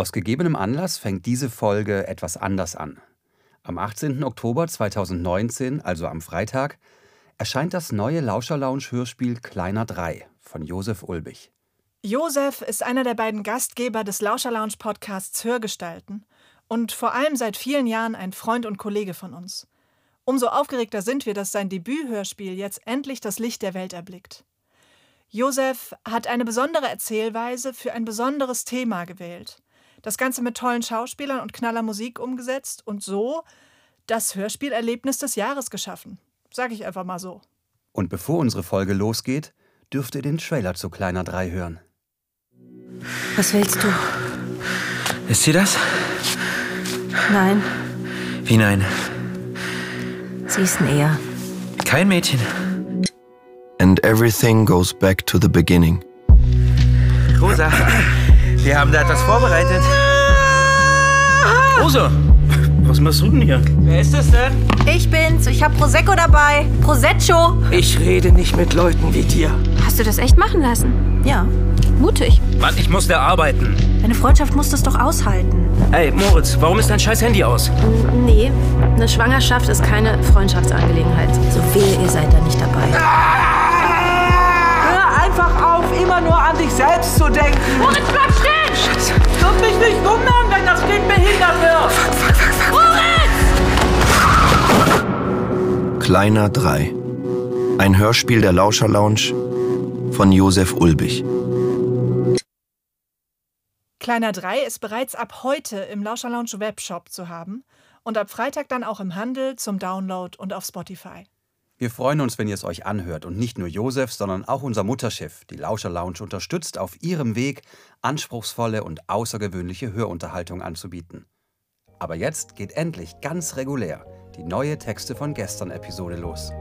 Aus gegebenem Anlass fängt diese Folge etwas anders an. Am 18. Oktober 2019, also am Freitag, erscheint das neue Lauscher-Lounge-Hörspiel Kleiner 3 von Josef Ulbich. Josef ist einer der beiden Gastgeber des Lauscher Lounge Podcasts Hörgestalten und vor allem seit vielen Jahren ein Freund und Kollege von uns. Umso aufgeregter sind wir, dass sein Debüthörspiel jetzt endlich das Licht der Welt erblickt. Josef hat eine besondere Erzählweise für ein besonderes Thema gewählt. Das Ganze mit tollen Schauspielern und knaller Musik umgesetzt und so das Hörspielerlebnis des Jahres geschaffen. Sag ich einfach mal so. Und bevor unsere Folge losgeht, dürft ihr den Trailer zu Kleiner 3 hören. Was willst du? Ist sie das? Nein, Wie nein? sie ist näher. Kein Mädchen. and everything goes back to the beginning. Rosa, wir haben da etwas vorbereitet. Rosa, was machst du denn hier? Wer ist das denn? Ich bin's. Ich hab Prosecco dabei. Prosecco. Ich rede nicht mit Leuten wie dir. Hast du das echt machen lassen? Ja, Mutig. Mann, ich musste arbeiten. deine Freundschaft musst es doch aushalten. Ey, Moritz, warum ist dein scheiß Handy aus? Nee, eine Schwangerschaft ist keine Freundschaftsangelegenheit. So wehe, ihr seid da nicht dabei. Hör einfach auf, immer nur an dich selbst zu denken. Moritz, bleib nicht wundern, wenn das Kind behindert wird. Kleiner 3. Ein Hörspiel der Lauscher Lounge von Josef Ulbich. Kleiner 3 ist bereits ab heute im Lauscher Lounge Webshop zu haben und ab Freitag dann auch im Handel zum Download und auf Spotify. Wir freuen uns, wenn ihr es euch anhört und nicht nur Josef, sondern auch unser Mutterschiff, die Lauscher Lounge, unterstützt, auf ihrem Weg anspruchsvolle und außergewöhnliche Hörunterhaltung anzubieten. Aber jetzt geht endlich ganz regulär die neue Texte von gestern Episode los.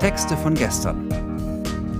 Texte von gestern.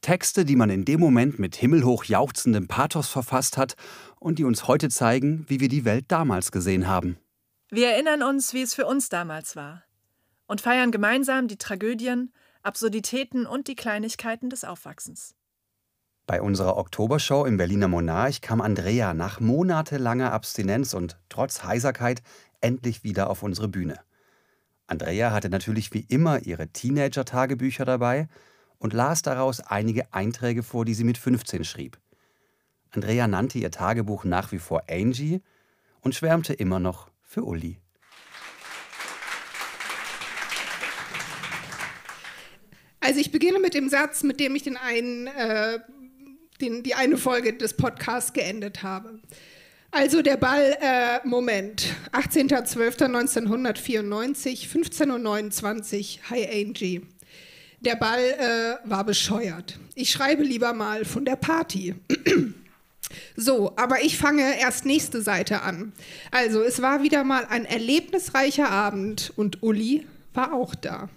Texte, die man in dem Moment mit himmelhoch jauchzendem Pathos verfasst hat und die uns heute zeigen, wie wir die Welt damals gesehen haben. Wir erinnern uns, wie es für uns damals war und feiern gemeinsam die Tragödien, Absurditäten und die Kleinigkeiten des Aufwachsens. Bei unserer Oktobershow im Berliner Monarch kam Andrea nach monatelanger Abstinenz und trotz Heiserkeit endlich wieder auf unsere Bühne. Andrea hatte natürlich wie immer ihre Teenager-Tagebücher dabei und las daraus einige Einträge vor, die sie mit 15 schrieb. Andrea nannte ihr Tagebuch nach wie vor Angie und schwärmte immer noch für Uli. Also ich beginne mit dem Satz, mit dem ich den einen, äh, den, die eine Folge des Podcasts geendet habe. Also der Ball, äh, Moment, 18.12.1994, 15.29 Uhr, Hi Angie. Der Ball äh, war bescheuert. Ich schreibe lieber mal von der Party. So, aber ich fange erst nächste Seite an. Also, es war wieder mal ein erlebnisreicher Abend und Uli war auch da.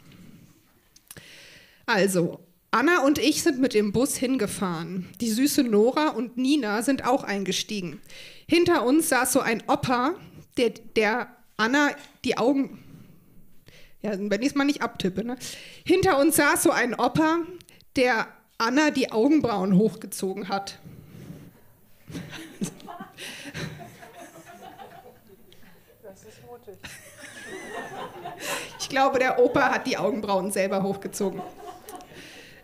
Also, Anna und ich sind mit dem Bus hingefahren. Die süße Nora und Nina sind auch eingestiegen. Hinter uns saß so ein Opa, der, der Anna die Augen. Ja, wenn ich es mal nicht abtippe, ne? Hinter uns saß so ein Opa, der Anna die Augenbrauen hochgezogen hat. Ich glaube, der Opa hat die Augenbrauen selber hochgezogen.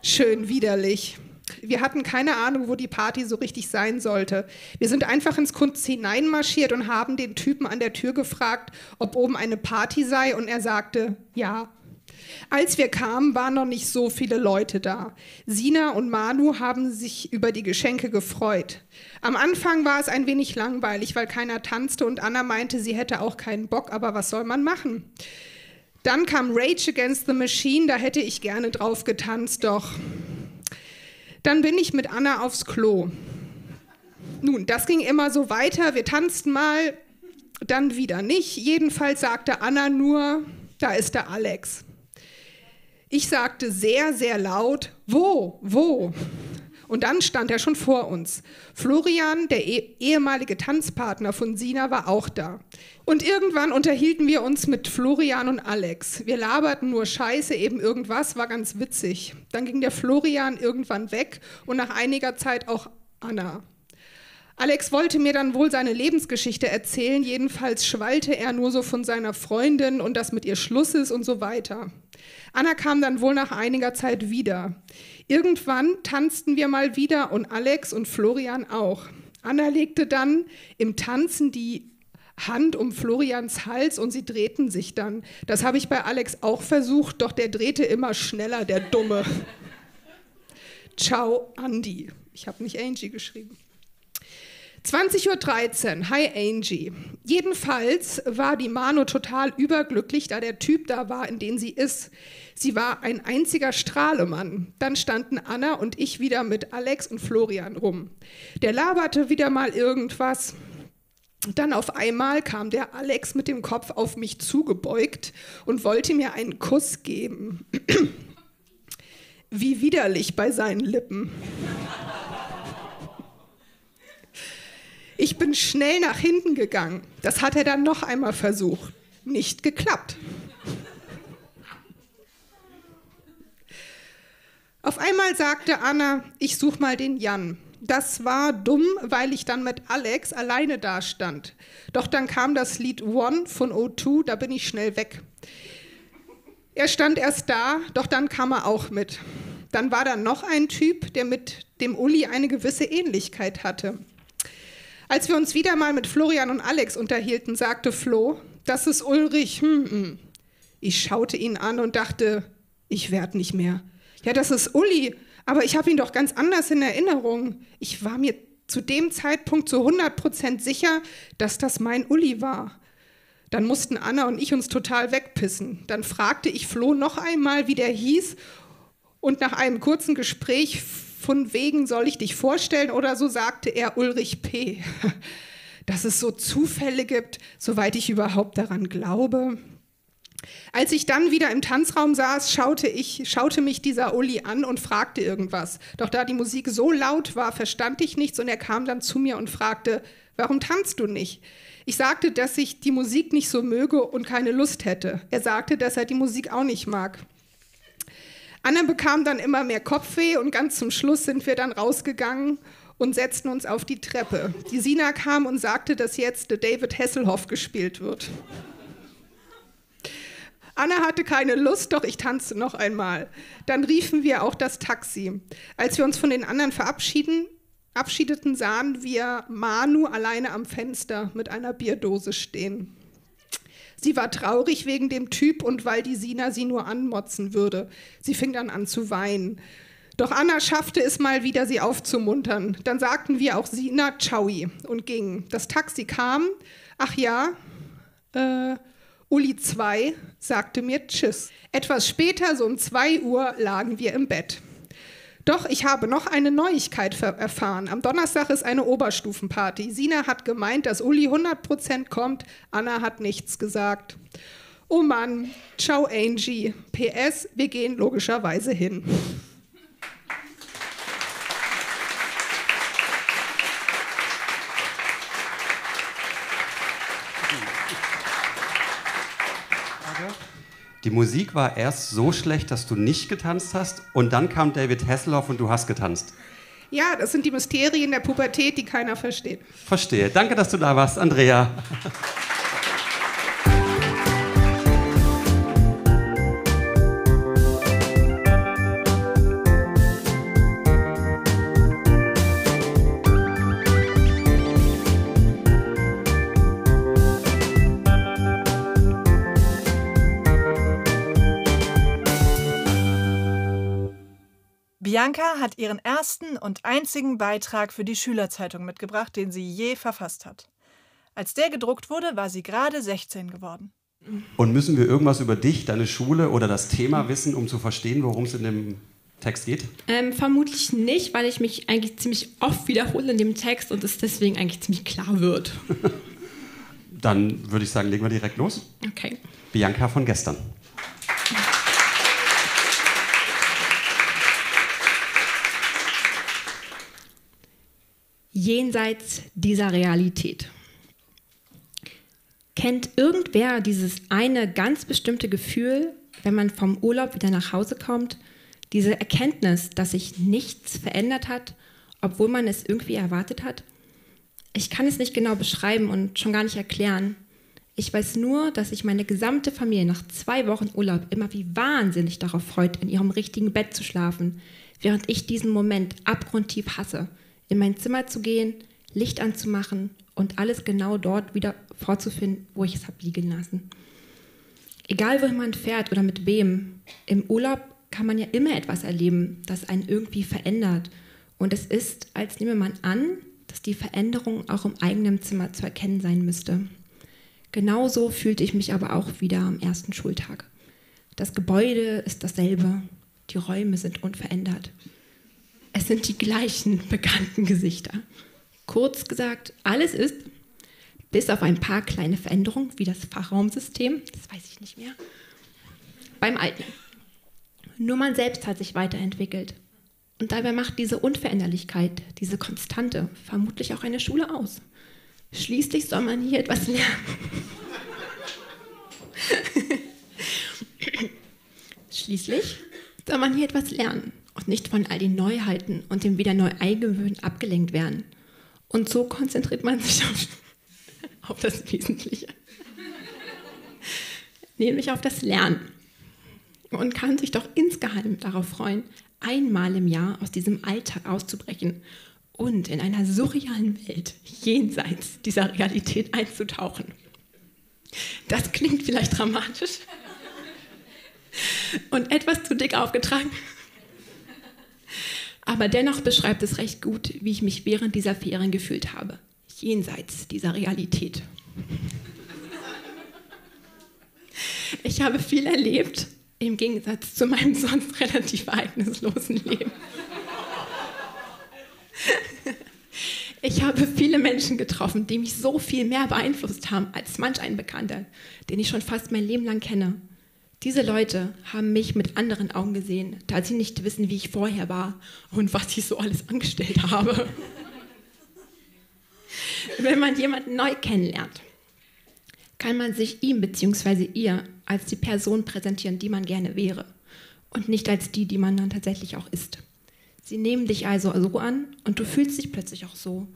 Schön widerlich. Wir hatten keine Ahnung, wo die Party so richtig sein sollte. Wir sind einfach ins Kunst hineinmarschiert und haben den Typen an der Tür gefragt, ob oben eine Party sei, und er sagte, ja. Als wir kamen, waren noch nicht so viele Leute da. Sina und Manu haben sich über die Geschenke gefreut. Am Anfang war es ein wenig langweilig, weil keiner tanzte und Anna meinte, sie hätte auch keinen Bock, aber was soll man machen? Dann kam Rage Against the Machine, da hätte ich gerne drauf getanzt, doch. Dann bin ich mit Anna aufs Klo. Nun, das ging immer so weiter. Wir tanzten mal, dann wieder nicht. Jedenfalls sagte Anna nur, da ist der Alex. Ich sagte sehr, sehr laut, wo, wo? Und dann stand er schon vor uns. Florian, der eh ehemalige Tanzpartner von Sina, war auch da. Und irgendwann unterhielten wir uns mit Florian und Alex. Wir laberten nur Scheiße, eben irgendwas, war ganz witzig. Dann ging der Florian irgendwann weg und nach einiger Zeit auch Anna. Alex wollte mir dann wohl seine Lebensgeschichte erzählen, jedenfalls schwallte er nur so von seiner Freundin und dass mit ihr Schluss ist und so weiter. Anna kam dann wohl nach einiger Zeit wieder. Irgendwann tanzten wir mal wieder und Alex und Florian auch. Anna legte dann im Tanzen die Hand um Florians Hals und sie drehten sich dann. Das habe ich bei Alex auch versucht, doch der drehte immer schneller, der Dumme. Ciao, Andy. Ich habe nicht Angie geschrieben. 20.13 Uhr, hi Angie. Jedenfalls war die Mano total überglücklich, da der Typ da war, in den sie ist. Sie war ein einziger Strahlemann. Dann standen Anna und ich wieder mit Alex und Florian rum. Der laberte wieder mal irgendwas. Dann auf einmal kam der Alex mit dem Kopf auf mich zugebeugt und wollte mir einen Kuss geben. Wie widerlich bei seinen Lippen. Ich bin schnell nach hinten gegangen. Das hat er dann noch einmal versucht. Nicht geklappt. Auf einmal sagte Anna, ich such mal den Jan. Das war dumm, weil ich dann mit Alex alleine dastand. Doch dann kam das Lied One von O2, da bin ich schnell weg. Er stand erst da, doch dann kam er auch mit. Dann war da noch ein Typ, der mit dem Uli eine gewisse Ähnlichkeit hatte. Als wir uns wieder mal mit Florian und Alex unterhielten, sagte Flo, das ist Ulrich. Hm, hm. Ich schaute ihn an und dachte, ich werd nicht mehr. Ja, das ist Uli, aber ich habe ihn doch ganz anders in Erinnerung. Ich war mir zu dem Zeitpunkt zu 100% sicher, dass das mein Uli war. Dann mussten Anna und ich uns total wegpissen. Dann fragte ich Flo noch einmal, wie der hieß, und nach einem kurzen Gespräch von wegen soll ich dich vorstellen oder so sagte er Ulrich P. Dass es so Zufälle gibt, soweit ich überhaupt daran glaube. Als ich dann wieder im Tanzraum saß, schaute, ich, schaute mich dieser Uli an und fragte irgendwas. Doch da die Musik so laut war, verstand ich nichts und er kam dann zu mir und fragte, warum tanzt du nicht? Ich sagte, dass ich die Musik nicht so möge und keine Lust hätte. Er sagte, dass er die Musik auch nicht mag. Anna bekam dann immer mehr Kopfweh und ganz zum Schluss sind wir dann rausgegangen und setzten uns auf die Treppe. Die Sina kam und sagte, dass jetzt David Hasselhoff gespielt wird. Anna hatte keine Lust, doch ich tanzte noch einmal. Dann riefen wir auch das Taxi. Als wir uns von den anderen verabschieden, abschiedeten, sahen wir Manu alleine am Fenster mit einer Bierdose stehen. Sie war traurig wegen dem Typ und weil die Sina sie nur anmotzen würde. Sie fing dann an zu weinen. Doch Anna schaffte es mal wieder, sie aufzumuntern. Dann sagten wir auch Sina Ciaui und gingen. Das Taxi kam. Ach ja, äh, Uli 2 sagte mir Tschüss. Etwas später, so um 2 Uhr, lagen wir im Bett. Doch ich habe noch eine Neuigkeit erfahren. Am Donnerstag ist eine Oberstufenparty. Sina hat gemeint, dass Uli 100% kommt. Anna hat nichts gesagt. Oh Mann, ciao Angie. PS, wir gehen logischerweise hin. Die Musik war erst so schlecht, dass du nicht getanzt hast und dann kam David Hasselhoff und du hast getanzt. Ja, das sind die Mysterien der Pubertät, die keiner versteht. Verstehe. Danke, dass du da warst, Andrea. Bianca hat ihren ersten und einzigen Beitrag für die Schülerzeitung mitgebracht, den sie je verfasst hat. Als der gedruckt wurde, war sie gerade 16 geworden. Und müssen wir irgendwas über dich, deine Schule oder das Thema wissen, um zu verstehen, worum es in dem Text geht? Ähm, vermutlich nicht, weil ich mich eigentlich ziemlich oft wiederhole in dem Text und es deswegen eigentlich ziemlich klar wird. Dann würde ich sagen, legen wir direkt los. Okay. Bianca von gestern. Jenseits dieser Realität. Kennt irgendwer dieses eine ganz bestimmte Gefühl, wenn man vom Urlaub wieder nach Hause kommt? Diese Erkenntnis, dass sich nichts verändert hat, obwohl man es irgendwie erwartet hat? Ich kann es nicht genau beschreiben und schon gar nicht erklären. Ich weiß nur, dass sich meine gesamte Familie nach zwei Wochen Urlaub immer wie wahnsinnig darauf freut, in ihrem richtigen Bett zu schlafen, während ich diesen Moment abgrundtief hasse, in mein Zimmer zu gehen, Licht anzumachen und alles genau dort wieder vorzufinden, wo ich es habe liegen lassen. Egal wohin man fährt oder mit wem, im Urlaub kann man ja immer etwas erleben, das einen irgendwie verändert. Und es ist, als nehme man an, dass die Veränderung auch im eigenen Zimmer zu erkennen sein müsste. Genauso fühlte ich mich aber auch wieder am ersten Schultag. Das Gebäude ist dasselbe, die Räume sind unverändert. Es sind die gleichen bekannten Gesichter. Kurz gesagt, alles ist, bis auf ein paar kleine Veränderungen, wie das Fachraumsystem, das weiß ich nicht mehr, beim Alten. Nur man selbst hat sich weiterentwickelt. Und dabei macht diese Unveränderlichkeit, diese Konstante vermutlich auch eine Schule aus. Schließlich soll man hier etwas lernen. Schließlich soll man hier etwas lernen und nicht von all den Neuheiten und dem wieder neu eingewöhnen abgelenkt werden. Und so konzentriert man sich auf, auf das Wesentliche, nämlich auf das Lernen. Und kann sich doch insgeheim darauf freuen, einmal im Jahr aus diesem Alltag auszubrechen und in einer surrealen Welt jenseits dieser Realität einzutauchen. Das klingt vielleicht dramatisch und etwas zu dick aufgetragen. Aber dennoch beschreibt es recht gut, wie ich mich während dieser Ferien gefühlt habe, jenseits dieser Realität. Ich habe viel erlebt, im Gegensatz zu meinem sonst relativ ereignislosen Leben. Ich habe viele Menschen getroffen, die mich so viel mehr beeinflusst haben als manch ein Bekannter, den ich schon fast mein Leben lang kenne. Diese Leute haben mich mit anderen Augen gesehen, da sie nicht wissen, wie ich vorher war und was ich so alles angestellt habe. Wenn man jemanden neu kennenlernt, kann man sich ihm bzw. ihr als die Person präsentieren, die man gerne wäre und nicht als die, die man dann tatsächlich auch ist. Sie nehmen dich also so an und du fühlst dich plötzlich auch so.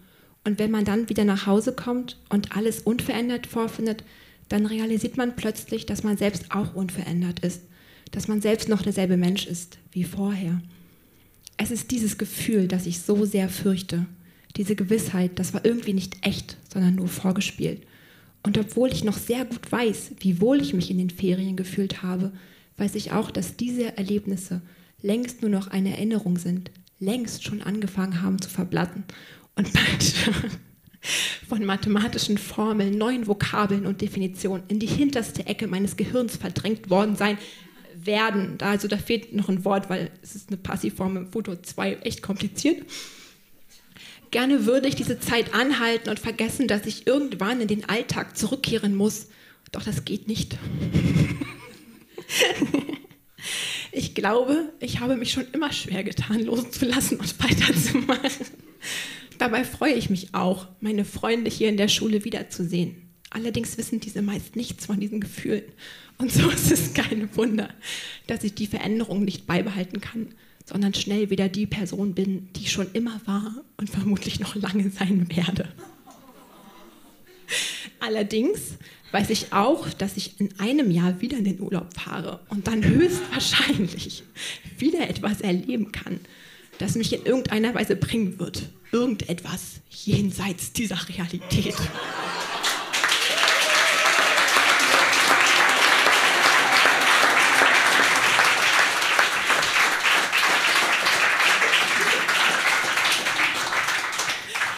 Und wenn man dann wieder nach Hause kommt und alles unverändert vorfindet, dann realisiert man plötzlich, dass man selbst auch unverändert ist, dass man selbst noch derselbe Mensch ist wie vorher. Es ist dieses Gefühl, das ich so sehr fürchte, diese Gewissheit, das war irgendwie nicht echt, sondern nur vorgespielt. Und obwohl ich noch sehr gut weiß, wie wohl ich mich in den Ferien gefühlt habe, weiß ich auch, dass diese Erlebnisse längst nur noch eine Erinnerung sind, längst schon angefangen haben zu verblatten und bald von mathematischen Formeln, neuen Vokabeln und Definitionen in die hinterste Ecke meines Gehirns verdrängt worden sein werden. Also da fehlt noch ein Wort, weil es ist eine Passivform im Foto 2 echt kompliziert. Gerne würde ich diese Zeit anhalten und vergessen, dass ich irgendwann in den Alltag zurückkehren muss. Doch das geht nicht. ich glaube, ich habe mich schon immer schwer getan, loszulassen und weiterzumachen. Dabei freue ich mich auch, meine Freunde hier in der Schule wiederzusehen. Allerdings wissen diese meist nichts von diesen Gefühlen. Und so ist es kein Wunder, dass ich die Veränderung nicht beibehalten kann, sondern schnell wieder die Person bin, die ich schon immer war und vermutlich noch lange sein werde. Allerdings weiß ich auch, dass ich in einem Jahr wieder in den Urlaub fahre und dann höchstwahrscheinlich wieder etwas erleben kann, das mich in irgendeiner Weise bringen wird irgendetwas jenseits dieser Realität.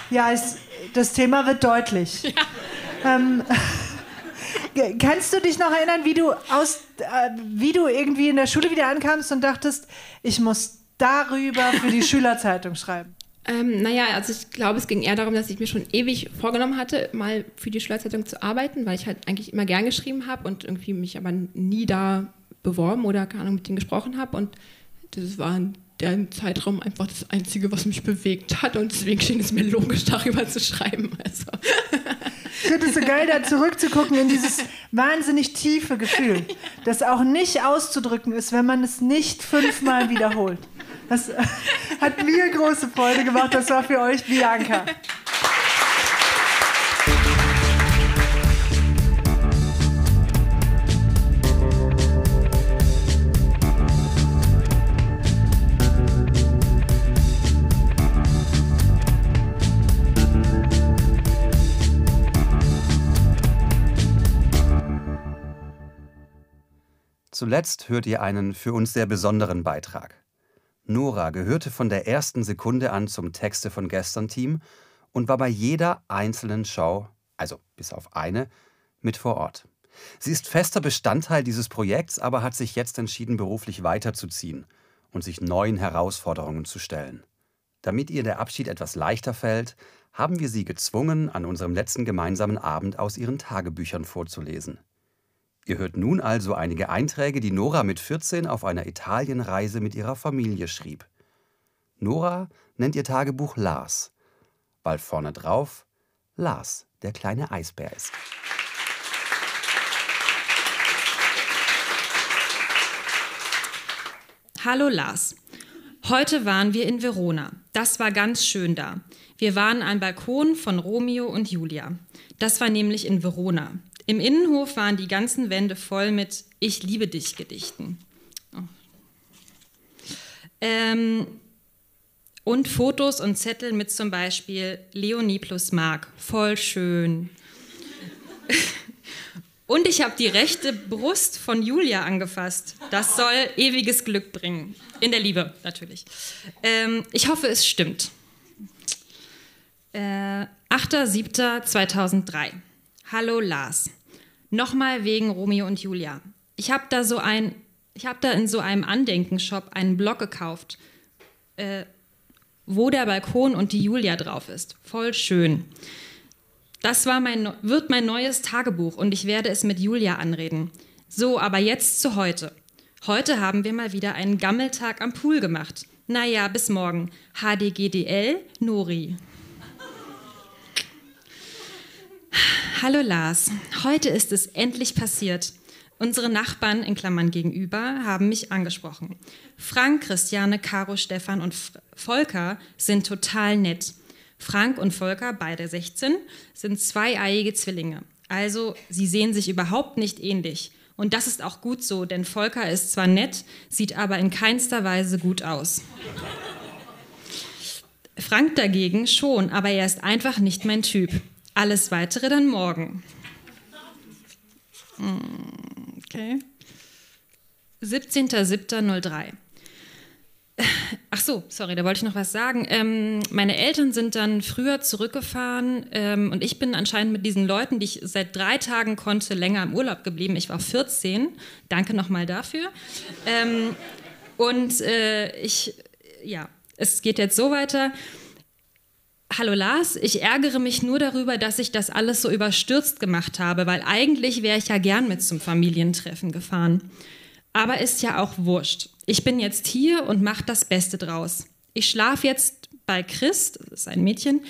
Ja, es, das Thema wird deutlich. Ja. Ähm, kannst du dich noch erinnern, wie du, aus, äh, wie du irgendwie in der Schule wieder ankamst und dachtest, ich muss darüber für die Schülerzeitung schreiben? Ähm, naja, also ich glaube, es ging eher darum, dass ich mir schon ewig vorgenommen hatte, mal für die Schülerzeitung zu arbeiten, weil ich halt eigentlich immer gern geschrieben habe und irgendwie mich aber nie da beworben oder keine Ahnung mit denen gesprochen habe. Und das war in dem Zeitraum einfach das Einzige, was mich bewegt hat. Und deswegen schien es mir logisch, darüber zu schreiben. Also. Ich finde es so geil, da zurückzugucken in dieses wahnsinnig tiefe Gefühl, das auch nicht auszudrücken ist, wenn man es nicht fünfmal wiederholt. Das hat mir große Freude gemacht. Das war für euch Bianca. Zuletzt hört ihr einen für uns sehr besonderen Beitrag. Nora gehörte von der ersten Sekunde an zum Texte von gestern Team und war bei jeder einzelnen Show, also bis auf eine, mit vor Ort. Sie ist fester Bestandteil dieses Projekts, aber hat sich jetzt entschieden, beruflich weiterzuziehen und sich neuen Herausforderungen zu stellen. Damit ihr der Abschied etwas leichter fällt, haben wir sie gezwungen, an unserem letzten gemeinsamen Abend aus ihren Tagebüchern vorzulesen. Ihr hört nun also einige Einträge, die Nora mit 14 auf einer Italienreise mit ihrer Familie schrieb. Nora nennt ihr Tagebuch Lars, weil vorne drauf Lars, der kleine Eisbär ist. Hallo Lars. Heute waren wir in Verona. Das war ganz schön da. Wir waren am Balkon von Romeo und Julia. Das war nämlich in Verona. Im Innenhof waren die ganzen Wände voll mit Ich liebe dich Gedichten. Oh. Ähm, und Fotos und Zettel mit zum Beispiel Leonie plus Mark. Voll schön. und ich habe die rechte Brust von Julia angefasst. Das soll ewiges Glück bringen. In der Liebe, natürlich. Ähm, ich hoffe, es stimmt. Äh, 8.7.2003. Hallo Lars. Nochmal wegen Romeo und Julia. Ich habe da so ein, ich habe da in so einem Andenkenshop einen Blog gekauft, äh, wo der Balkon und die Julia drauf ist. Voll schön. Das war mein, wird mein neues Tagebuch und ich werde es mit Julia anreden. So, aber jetzt zu heute. Heute haben wir mal wieder einen Gammeltag am Pool gemacht. Naja, bis morgen. HDGDL, Nori. Hallo Lars, heute ist es endlich passiert. Unsere Nachbarn in Klammern gegenüber haben mich angesprochen. Frank, Christiane, Caro, Stefan und Volker sind total nett. Frank und Volker, beide 16, sind zweieiige Zwillinge. Also sie sehen sich überhaupt nicht ähnlich. Und das ist auch gut so, denn Volker ist zwar nett, sieht aber in keinster Weise gut aus. Frank dagegen schon, aber er ist einfach nicht mein Typ. Alles weitere dann morgen. Hm, okay. 17.07.03. Ach so, sorry, da wollte ich noch was sagen. Ähm, meine Eltern sind dann früher zurückgefahren ähm, und ich bin anscheinend mit diesen Leuten, die ich seit drei Tagen konnte, länger im Urlaub geblieben. Ich war 14. Danke nochmal dafür. Ähm, und äh, ich, ja, es geht jetzt so weiter. Hallo Lars, ich ärgere mich nur darüber, dass ich das alles so überstürzt gemacht habe, weil eigentlich wäre ich ja gern mit zum Familientreffen gefahren. Aber ist ja auch wurscht. Ich bin jetzt hier und mache das Beste draus. Ich schlafe jetzt bei Chris, das ist ein Mädchen,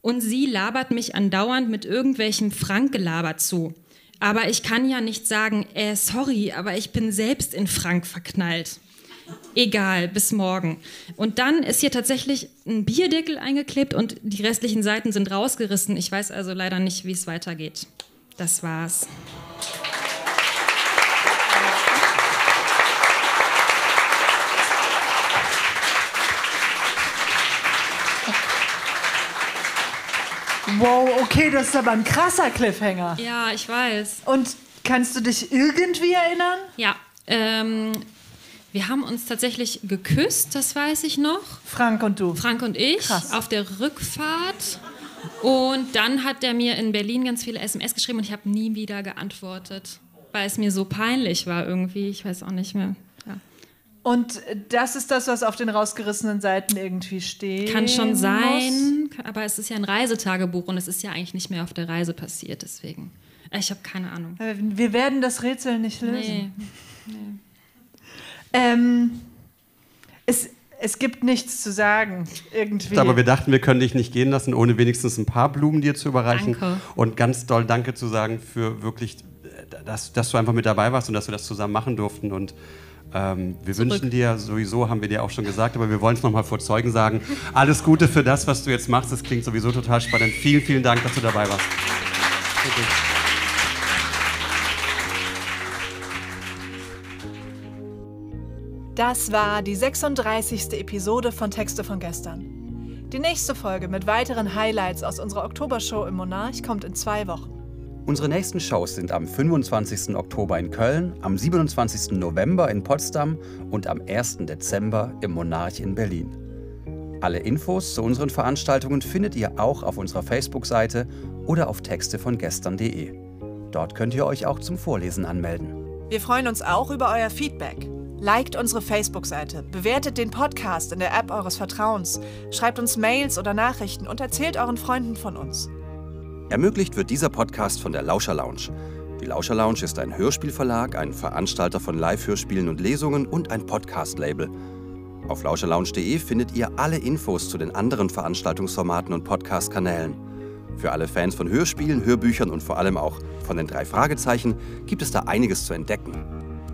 und sie labert mich andauernd mit irgendwelchem Frank-Gelaber zu. Aber ich kann ja nicht sagen, äh, sorry, aber ich bin selbst in Frank verknallt egal, bis morgen. Und dann ist hier tatsächlich ein Bierdeckel eingeklebt und die restlichen Seiten sind rausgerissen. Ich weiß also leider nicht, wie es weitergeht. Das war's. Wow, okay, das ist aber ein krasser Cliffhanger. Ja, ich weiß. Und kannst du dich irgendwie erinnern? Ja, ähm, wir haben uns tatsächlich geküsst, das weiß ich noch. Frank und du. Frank und ich Krass. auf der Rückfahrt. Und dann hat er mir in Berlin ganz viele SMS geschrieben und ich habe nie wieder geantwortet, weil es mir so peinlich war irgendwie. Ich weiß auch nicht mehr. Ja. Und das ist das, was auf den rausgerissenen Seiten irgendwie steht. Kann schon sein, muss. aber es ist ja ein Reisetagebuch und es ist ja eigentlich nicht mehr auf der Reise passiert, deswegen. Ich habe keine Ahnung. Wir werden das Rätsel nicht lösen. Nee. nee. Ähm, es, es gibt nichts zu sagen, irgendwie. Aber wir dachten, wir können dich nicht gehen lassen, ohne wenigstens ein paar Blumen dir zu überreichen. Danke. Und ganz doll Danke zu sagen für wirklich, dass, dass du einfach mit dabei warst und dass wir das zusammen machen durften. Und ähm, wir Zurück. wünschen dir, sowieso haben wir dir auch schon gesagt, aber wir wollen es nochmal vor Zeugen sagen, alles Gute für das, was du jetzt machst. Das klingt sowieso total spannend. Vielen, vielen Dank, dass du dabei warst. Danke. Das war die 36. Episode von Texte von gestern. Die nächste Folge mit weiteren Highlights aus unserer Oktobershow im Monarch kommt in zwei Wochen. Unsere nächsten Shows sind am 25. Oktober in Köln, am 27. November in Potsdam und am 1. Dezember im Monarch in Berlin. Alle Infos zu unseren Veranstaltungen findet ihr auch auf unserer Facebook-Seite oder auf textevongestern.de. Dort könnt ihr euch auch zum Vorlesen anmelden. Wir freuen uns auch über euer Feedback. Liked unsere Facebook-Seite, bewertet den Podcast in der App eures Vertrauens, schreibt uns Mails oder Nachrichten und erzählt euren Freunden von uns. Ermöglicht wird dieser Podcast von der Lauscher Lounge. Die Lauscher Lounge ist ein Hörspielverlag, ein Veranstalter von Live-Hörspielen und Lesungen und ein Podcast-Label. Auf lauscherlounge.de findet ihr alle Infos zu den anderen Veranstaltungsformaten und Podcast-Kanälen. Für alle Fans von Hörspielen, Hörbüchern und vor allem auch von den drei Fragezeichen gibt es da einiges zu entdecken.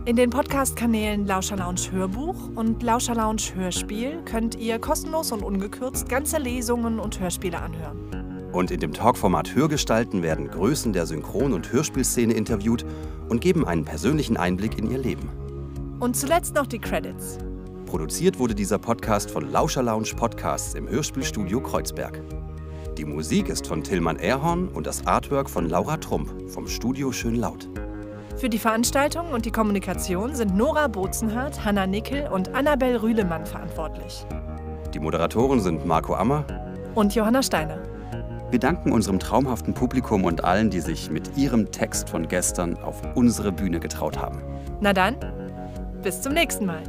In den Podcast-Kanälen Lauscher Lounge Hörbuch und Lauscher Lounge Hörspiel könnt ihr kostenlos und ungekürzt ganze Lesungen und Hörspiele anhören. Und in dem Talkformat Hörgestalten werden Größen der Synchron- und Hörspielszene interviewt und geben einen persönlichen Einblick in ihr Leben. Und zuletzt noch die Credits. Produziert wurde dieser Podcast von Lauscher Lounge Podcasts im Hörspielstudio Kreuzberg. Die Musik ist von Tillmann Erhorn und das Artwork von Laura Trump vom Studio Schön Laut. Für die Veranstaltung und die Kommunikation sind Nora Bozenhardt, Hanna Nickel und Annabel Rühlemann verantwortlich. Die Moderatoren sind Marco Ammer und Johanna Steiner. Wir danken unserem traumhaften Publikum und allen, die sich mit ihrem Text von gestern auf unsere Bühne getraut haben. Na dann, bis zum nächsten Mal.